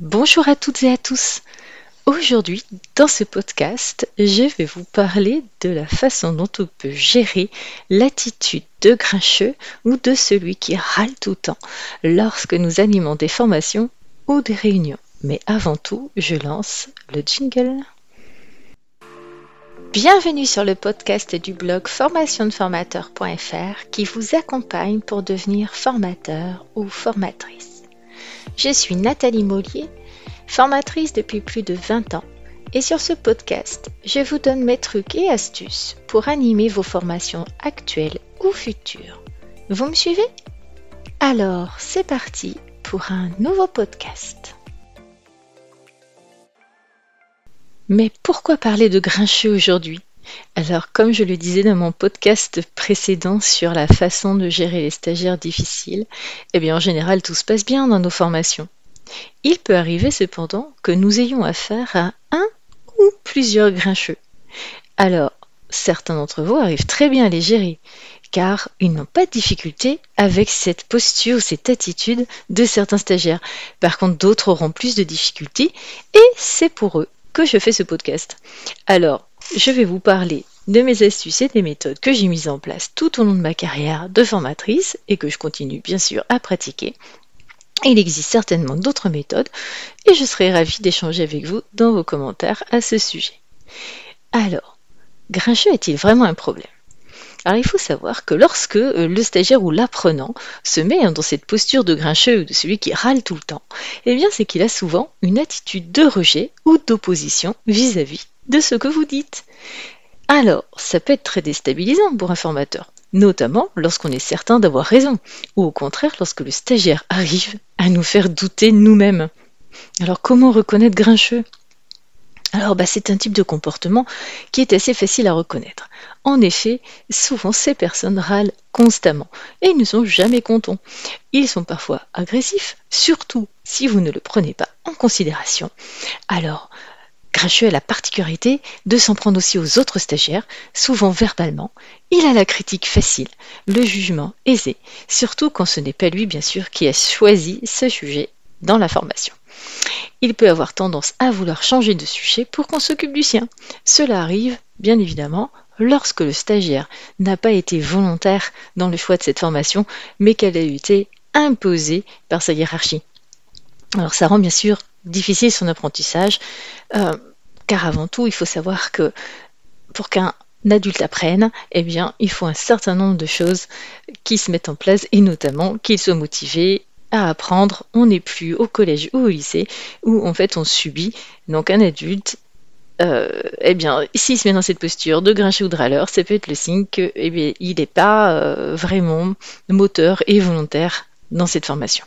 Bonjour à toutes et à tous. Aujourd'hui, dans ce podcast, je vais vous parler de la façon dont on peut gérer l'attitude de grincheux ou de celui qui râle tout le temps lorsque nous animons des formations ou des réunions. Mais avant tout, je lance le jingle. Bienvenue sur le podcast du blog formationdeformateur.fr qui vous accompagne pour devenir formateur ou formatrice. Je suis Nathalie Mollier, formatrice depuis plus de 20 ans. Et sur ce podcast, je vous donne mes trucs et astuces pour animer vos formations actuelles ou futures. Vous me suivez? Alors, c'est parti pour un nouveau podcast. Mais pourquoi parler de grincheux aujourd'hui? Alors, comme je le disais dans mon podcast précédent sur la façon de gérer les stagiaires difficiles, eh bien en général tout se passe bien dans nos formations. Il peut arriver cependant que nous ayons affaire à un ou plusieurs grincheux. Alors, certains d'entre vous arrivent très bien à les gérer, car ils n'ont pas de difficulté avec cette posture, cette attitude de certains stagiaires. Par contre, d'autres auront plus de difficultés, et c'est pour eux que je fais ce podcast. Alors, je vais vous parler de mes astuces et des méthodes que j'ai mises en place tout au long de ma carrière de formatrice et que je continue bien sûr à pratiquer. Il existe certainement d'autres méthodes et je serai ravie d'échanger avec vous dans vos commentaires à ce sujet. Alors, grincheux est-il vraiment un problème? Alors il faut savoir que lorsque euh, le stagiaire ou l'apprenant se met dans cette posture de grincheux ou de celui qui râle tout le temps, eh bien c'est qu'il a souvent une attitude de rejet ou d'opposition vis-à-vis de ce que vous dites. Alors, ça peut être très déstabilisant pour un formateur, notamment lorsqu'on est certain d'avoir raison, ou au contraire lorsque le stagiaire arrive à nous faire douter nous-mêmes. Alors comment reconnaître grincheux? Alors bah, c'est un type de comportement qui est assez facile à reconnaître. En effet, souvent ces personnes râlent constamment et ne sont jamais contents. Ils sont parfois agressifs, surtout si vous ne le prenez pas en considération. Alors, Grincheux a la particularité de s'en prendre aussi aux autres stagiaires, souvent verbalement. Il a la critique facile, le jugement aisé, surtout quand ce n'est pas lui, bien sûr, qui a choisi ce sujet dans la formation. Il peut avoir tendance à vouloir changer de sujet pour qu'on s'occupe du sien. Cela arrive, bien évidemment, lorsque le stagiaire n'a pas été volontaire dans le choix de cette formation, mais qu'elle a été imposée par sa hiérarchie. Alors ça rend bien sûr difficile son apprentissage, euh, car avant tout, il faut savoir que pour qu'un adulte apprenne, eh bien, il faut un certain nombre de choses qui se mettent en place, et notamment qu'il soit motivé à apprendre. On n'est plus au collège ou au lycée, où en fait on subit. Donc un adulte euh, eh bien, s'il se met dans cette posture de grincher ou de râleur, ça peut être le signe qu'il eh n'est pas euh, vraiment moteur et volontaire dans cette formation.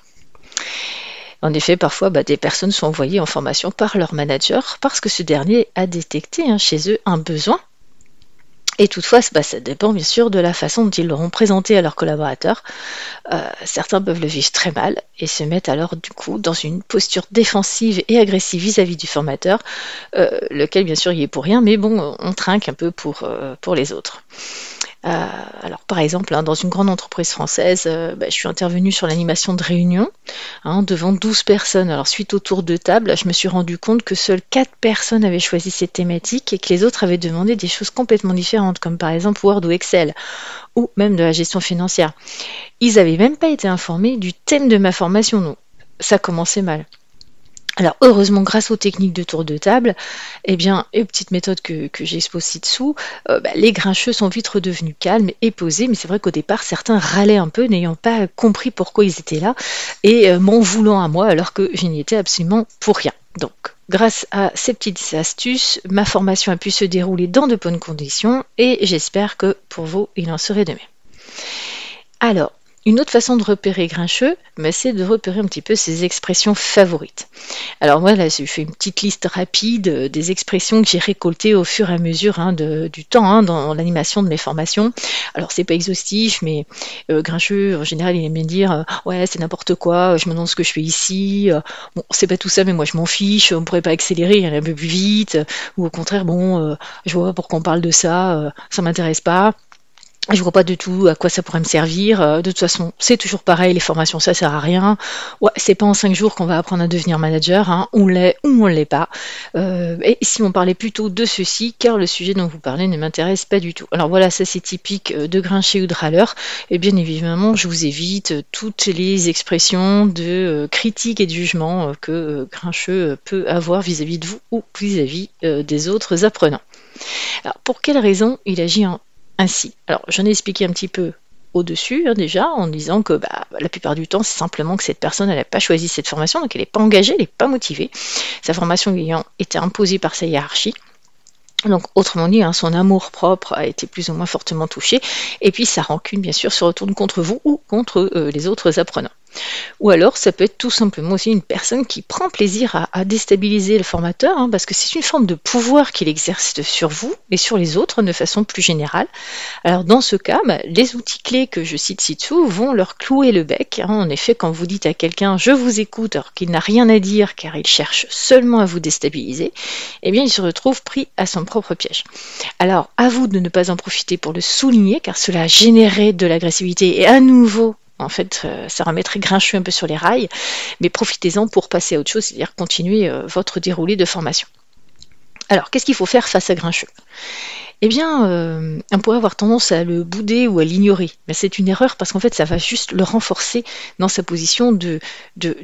En effet, parfois, bah, des personnes sont envoyées en formation par leur manager parce que ce dernier a détecté hein, chez eux un besoin. Et toutefois, bah, ça dépend bien sûr de la façon dont ils l'auront présenté à leurs collaborateurs. Euh, certains peuvent le vivre très mal et se mettent alors du coup dans une posture défensive et agressive vis-à-vis du formateur, euh, lequel bien sûr y est pour rien, mais bon, on trinque un peu pour, euh, pour les autres. Euh, alors par exemple, hein, dans une grande entreprise française, euh, bah, je suis intervenue sur l'animation de réunions hein, devant 12 personnes. Alors suite au tour de table, je me suis rendu compte que seules 4 personnes avaient choisi cette thématique et que les autres avaient demandé des choses complètement différentes, comme par exemple Word ou Excel, ou même de la gestion financière. Ils n'avaient même pas été informés du thème de ma formation, donc ça commençait mal. Alors heureusement, grâce aux techniques de tour de table, eh bien, et aux petites méthodes que, que j'expose ci-dessous, euh, bah, les grincheux sont vite redevenus calmes et posés, mais c'est vrai qu'au départ, certains râlaient un peu, n'ayant pas compris pourquoi ils étaient là, et euh, m'en voulant à moi alors que je n'y étais absolument pour rien. Donc, grâce à ces petites astuces, ma formation a pu se dérouler dans de bonnes conditions, et j'espère que pour vous, il en serait de même. Alors, une autre façon de repérer grincheux, bah, c'est de repérer un petit peu ses expressions favorites. Alors moi, là, je fais une petite liste rapide euh, des expressions que j'ai récoltées au fur et à mesure hein, du temps hein, dans l'animation de mes formations. Alors c'est pas exhaustif, mais euh, grincheux, en général, il aime bien dire euh, ouais, c'est n'importe quoi, je me demande ce que je fais ici. bon, c'est pas tout ça, mais moi je m'en fiche. On pourrait pas accélérer, aller un peu plus vite, ou au contraire, bon, je vois pas pourquoi on parle de ça, ça m'intéresse pas. Je vois pas du tout à quoi ça pourrait me servir. Euh, de toute façon, c'est toujours pareil, les formations, ça sert à rien. Ouais, c'est pas en cinq jours qu'on va apprendre à devenir manager, hein. on l'est ou on l'est pas. Euh, et si on parlait plutôt de ceci, car le sujet dont vous parlez ne m'intéresse pas du tout. Alors voilà, ça c'est typique euh, de Grincher ou de râleur. Et bien évidemment, je vous évite toutes les expressions de critique et de jugement que Grincheux peut avoir vis-à-vis de vous ou vis-à-vis -vis, des autres apprenants. Alors pour quelle raison il agit en ainsi. Alors, j'en ai expliqué un petit peu au-dessus hein, déjà en disant que bah, la plupart du temps c'est simplement que cette personne n'a pas choisi cette formation donc elle n'est pas engagée, elle n'est pas motivée, sa formation ayant été imposée par sa hiérarchie. Donc autrement dit, hein, son amour propre a été plus ou moins fortement touché et puis sa rancune bien sûr se retourne contre vous ou contre euh, les autres apprenants. Ou alors, ça peut être tout simplement aussi une personne qui prend plaisir à, déstabiliser le formateur, hein, parce que c'est une forme de pouvoir qu'il exerce sur vous et sur les autres de façon plus générale. Alors, dans ce cas, bah, les outils clés que je cite ci-dessous vont leur clouer le bec. Hein. En effet, quand vous dites à quelqu'un je vous écoute alors qu'il n'a rien à dire car il cherche seulement à vous déstabiliser, eh bien, il se retrouve pris à son propre piège. Alors, à vous de ne pas en profiter pour le souligner car cela a généré de l'agressivité et à nouveau en fait, euh, ça remettrait grincheux un peu sur les rails, mais profitez-en pour passer à autre chose, c'est-à-dire continuer euh, votre déroulé de formation. Alors, qu'est-ce qu'il faut faire face à grincheux eh bien, euh, on pourrait avoir tendance à le bouder ou à l'ignorer. Mais c'est une erreur parce qu'en fait, ça va juste le renforcer dans sa position de, de,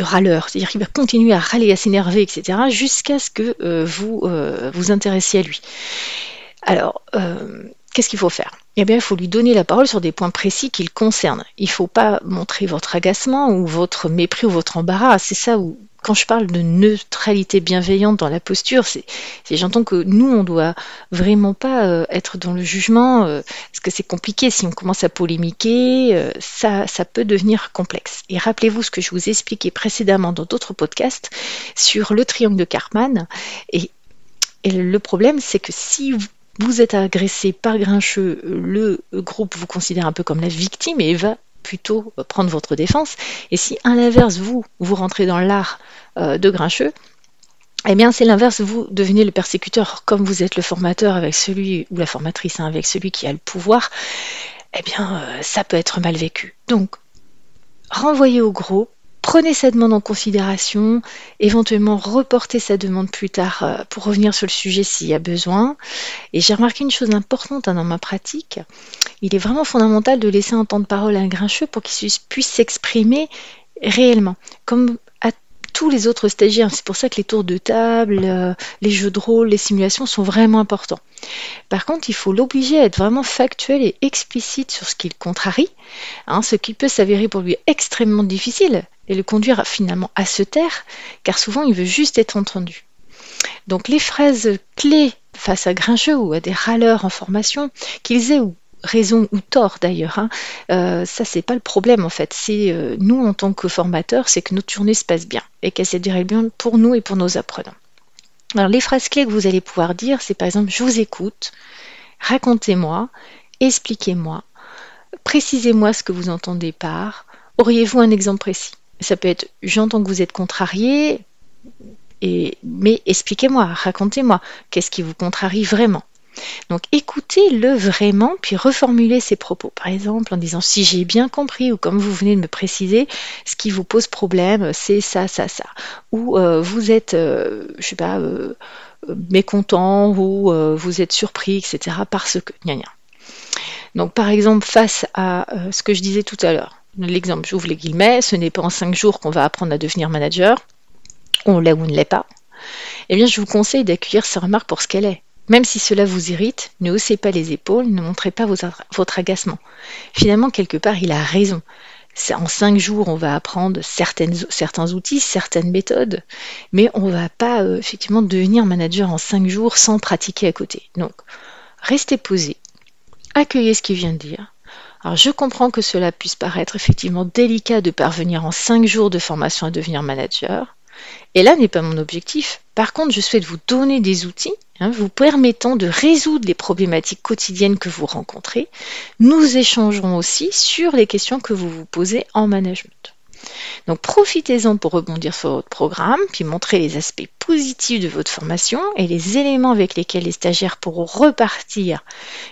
râleur. C'est-à-dire qu'il va continuer à râler, à s'énerver, etc., jusqu'à ce que vous vous intéressiez à lui. Alors, qu'est-ce qu'il faut faire? Eh bien, il faut lui donner la parole sur des points précis qui le concernent. Il ne faut pas montrer votre agacement ou votre mépris ou votre embarras. C'est ça où, quand je parle de neutralité bienveillante dans la posture, c'est, j'entends que nous, on doit vraiment pas euh, être dans le jugement, euh, parce que c'est compliqué. Si on commence à polémiquer, euh, ça, peut devenir complexe. Et rappelez-vous ce que je vous ai expliqué précédemment dans d'autres podcasts sur le triangle de Karpman. Et, et le problème, c'est que si vous vous êtes agressé par Grincheux, le groupe vous considère un peu comme la victime et va plutôt prendre votre défense. Et si à l'inverse, vous, vous rentrez dans l'art euh, de Grincheux, eh bien, c'est l'inverse, vous devenez le persécuteur, comme vous êtes le formateur avec celui, ou la formatrice hein, avec celui qui a le pouvoir, eh bien, euh, ça peut être mal vécu. Donc, renvoyez au gros, Prenez sa demande en considération, éventuellement reportez sa demande plus tard euh, pour revenir sur le sujet s'il y a besoin. Et j'ai remarqué une chose importante hein, dans ma pratique, il est vraiment fondamental de laisser un temps de parole à un grincheux pour qu'il puisse s'exprimer réellement. Comme tous les autres stagiaires. C'est pour ça que les tours de table, euh, les jeux de rôle, les simulations sont vraiment importants. Par contre, il faut l'obliger à être vraiment factuel et explicite sur ce qu'il contrarie, hein, ce qui peut s'avérer pour lui extrêmement difficile et le conduire finalement à se taire, car souvent il veut juste être entendu. Donc les phrases clés face à grincheux ou à des râleurs en formation, qu'ils aient ou raison ou tort d'ailleurs. Hein. Euh, ça, c'est pas le problème en fait. C'est euh, nous en tant que formateurs, c'est que notre journée se passe bien et qu'elle se déroule bien pour nous et pour nos apprenants. Alors les phrases clés que vous allez pouvoir dire, c'est par exemple je vous écoute, racontez-moi, expliquez-moi, précisez-moi ce que vous entendez par, auriez-vous un exemple précis? Ça peut être j'entends que vous êtes contrarié, et, mais expliquez-moi, racontez-moi, qu'est-ce qui vous contrarie vraiment? Donc écoutez-le vraiment, puis reformulez ses propos. Par exemple, en disant si j'ai bien compris, ou comme vous venez de me préciser, ce qui vous pose problème, c'est ça, ça, ça. Ou euh, vous êtes, euh, je sais pas, euh, mécontent, ou vous êtes surpris, etc. Parce que. Gna, gna. Donc par exemple, face à ce que je disais tout à l'heure, l'exemple, j'ouvre les guillemets, ce n'est pas en cinq jours qu'on va apprendre à devenir manager, on l'est ou on ne l'est pas. Eh bien, je vous conseille d'accueillir ces remarques pour ce qu'elle est même si cela vous irrite, ne haussez pas les épaules, ne montrez pas votre agacement. Finalement, quelque part, il a raison. En cinq jours, on va apprendre certains outils, certaines méthodes, mais on ne va pas euh, effectivement devenir manager en cinq jours sans pratiquer à côté. Donc, restez posé, accueillez ce qu'il vient de dire. Alors, je comprends que cela puisse paraître effectivement délicat de parvenir en cinq jours de formation à devenir manager. Et là n'est pas mon objectif. Par contre, je souhaite vous donner des outils hein, vous permettant de résoudre les problématiques quotidiennes que vous rencontrez. Nous échangerons aussi sur les questions que vous vous posez en management. Donc profitez-en pour rebondir sur votre programme, puis montrer les aspects positifs de votre formation et les éléments avec lesquels les stagiaires pourront repartir,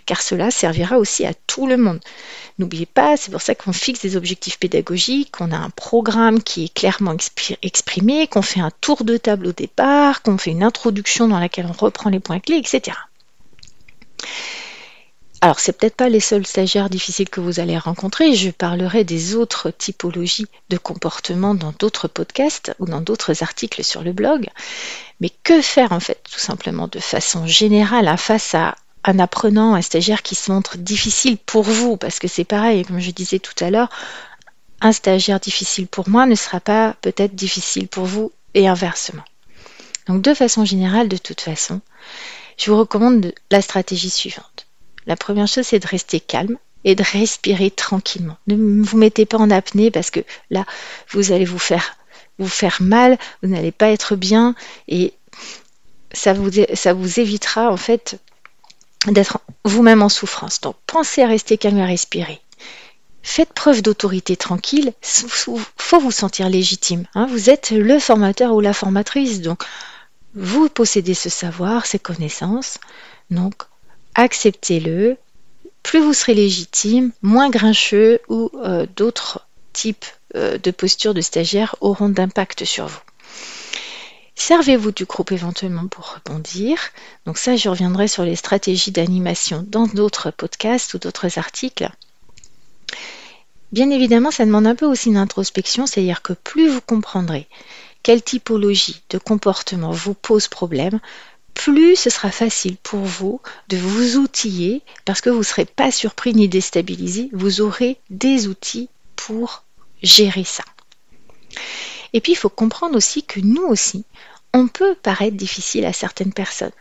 car cela servira aussi à tout le monde. N'oubliez pas, c'est pour ça qu'on fixe des objectifs pédagogiques, qu'on a un programme qui est clairement exprimé, qu'on fait un tour de table au départ, qu'on fait une introduction dans laquelle on reprend les points clés, etc. Alors, c'est peut-être pas les seuls stagiaires difficiles que vous allez rencontrer. Je parlerai des autres typologies de comportement dans d'autres podcasts ou dans d'autres articles sur le blog. Mais que faire en fait, tout simplement, de façon générale, hein, face à un apprenant, un stagiaire qui se montre difficile pour vous? Parce que c'est pareil, comme je disais tout à l'heure, un stagiaire difficile pour moi ne sera pas peut-être difficile pour vous et inversement. Donc, de façon générale, de toute façon, je vous recommande la stratégie suivante la première chose, c'est de rester calme et de respirer tranquillement. Ne vous mettez pas en apnée parce que là, vous allez vous faire, mal, vous n'allez pas être bien et ça vous, ça vous évitera en fait d'être vous-même en souffrance. Donc pensez à rester calme et à respirer. Faites preuve d'autorité tranquille. Il faut vous sentir légitime. Hein. Vous êtes le formateur ou la formatrice. Donc vous possédez ce savoir, ces connaissances. Donc acceptez-le. Plus vous serez légitime, moins grincheux ou euh, d'autres types euh, de postures de stagiaires auront d'impact sur vous. Servez-vous du groupe éventuellement pour rebondir. Donc ça, je reviendrai sur les stratégies d'animation dans d'autres podcasts ou d'autres articles. Bien évidemment, ça demande un peu aussi une introspection, c'est-à-dire que plus vous comprendrez quelle typologie de comportement vous pose problème, plus ce sera facile pour vous de vous outiller parce que vous ne serez pas surpris ni déstabilisé, vous aurez des outils pour gérer ça. Et puis il faut comprendre aussi que nous aussi, on peut paraître difficile à certaines personnes.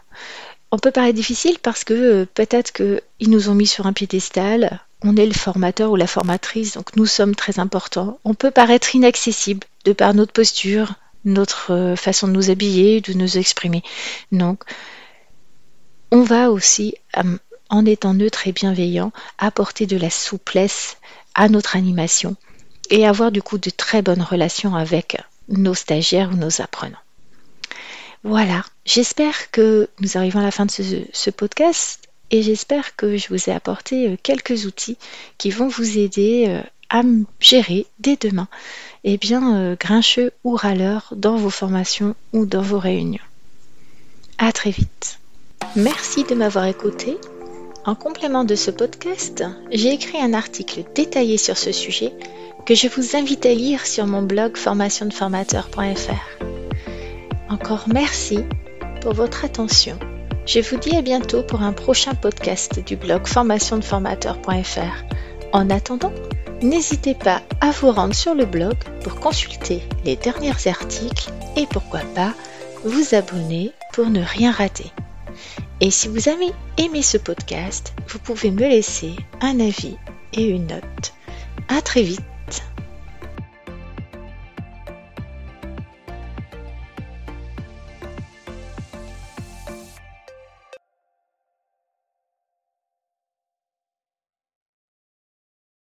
On peut paraître difficile parce que euh, peut-être qu'ils nous ont mis sur un piédestal, on est le formateur ou la formatrice, donc nous sommes très importants. On peut paraître inaccessible de par notre posture, notre euh, façon de nous habiller, de nous exprimer. Donc, on va aussi, euh, en étant neutre et bienveillant, apporter de la souplesse à notre animation et avoir du coup de très bonnes relations avec nos stagiaires ou nos apprenants. Voilà, j'espère que nous arrivons à la fin de ce, podcast et j'espère que je vous ai apporté euh, quelques outils qui vont vous aider à gérer dès demain eh bien, euh, grincheux ou râleur dans vos formations ou dans vos réunions. À très vite. Merci de m'avoir écouté. En complément de ce podcast, j'ai écrit un article détaillé sur ce sujet que je vous invite à lire sur mon blog formationdeformateur.fr. Encore merci pour votre attention. Je vous dis à bientôt pour un prochain podcast du blog formationdeformateur.fr. En attendant, N'hésitez pas à vous rendre sur le blog pour consulter les derniers articles et pourquoi pas vous abonner pour ne rien rater. Et si vous avez aimé ce podcast, vous pouvez me laisser un avis et une note. À très vite